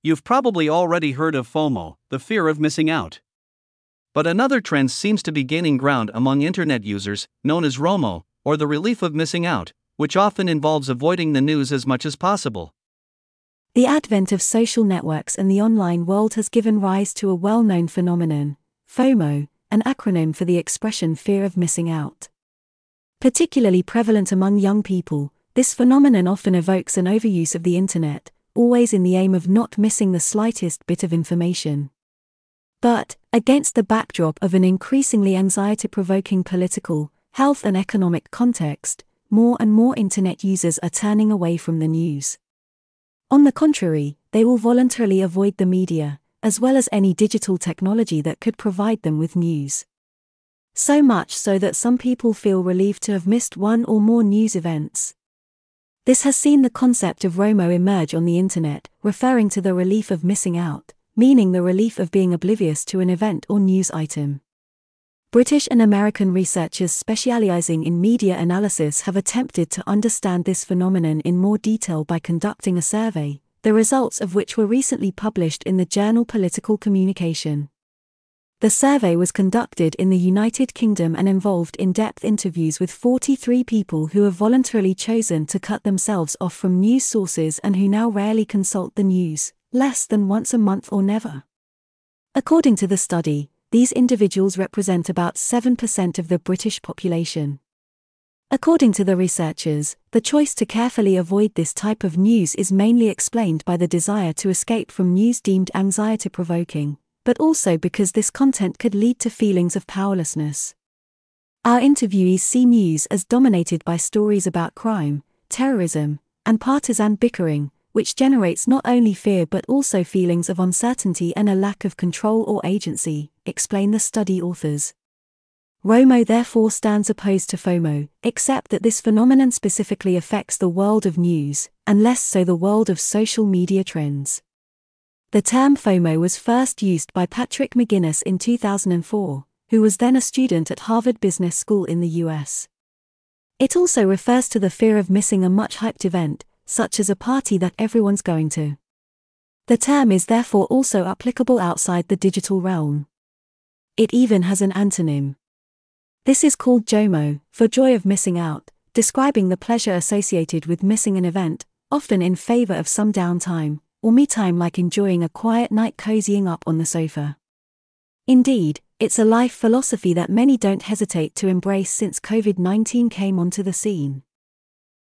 You've probably already heard of FOMO, the fear of missing out. But another trend seems to be gaining ground among internet users, known as ROMO, or the relief of missing out, which often involves avoiding the news as much as possible. The advent of social networks and the online world has given rise to a well known phenomenon, FOMO, an acronym for the expression fear of missing out. Particularly prevalent among young people, this phenomenon often evokes an overuse of the internet, always in the aim of not missing the slightest bit of information. But, against the backdrop of an increasingly anxiety provoking political, health, and economic context, more and more Internet users are turning away from the news. On the contrary, they will voluntarily avoid the media, as well as any digital technology that could provide them with news. So much so that some people feel relieved to have missed one or more news events. This has seen the concept of ROMO emerge on the internet, referring to the relief of missing out, meaning the relief of being oblivious to an event or news item. British and American researchers specializing in media analysis have attempted to understand this phenomenon in more detail by conducting a survey, the results of which were recently published in the journal Political Communication. The survey was conducted in the United Kingdom and involved in depth interviews with 43 people who have voluntarily chosen to cut themselves off from news sources and who now rarely consult the news, less than once a month or never. According to the study, these individuals represent about 7% of the British population. According to the researchers, the choice to carefully avoid this type of news is mainly explained by the desire to escape from news deemed anxiety provoking, but also because this content could lead to feelings of powerlessness. Our interviewees see news as dominated by stories about crime, terrorism, and partisan bickering, which generates not only fear but also feelings of uncertainty and a lack of control or agency, explain the study authors. ROMO therefore stands opposed to FOMO, except that this phenomenon specifically affects the world of news, and less so the world of social media trends. The term FOMO was first used by Patrick McGinnis in 2004, who was then a student at Harvard Business School in the US. It also refers to the fear of missing a much hyped event, such as a party that everyone's going to. The term is therefore also applicable outside the digital realm. It even has an antonym. This is called JOMO, for joy of missing out, describing the pleasure associated with missing an event, often in favor of some downtime, or me time like enjoying a quiet night cozying up on the sofa. Indeed, it's a life philosophy that many don't hesitate to embrace since COVID 19 came onto the scene.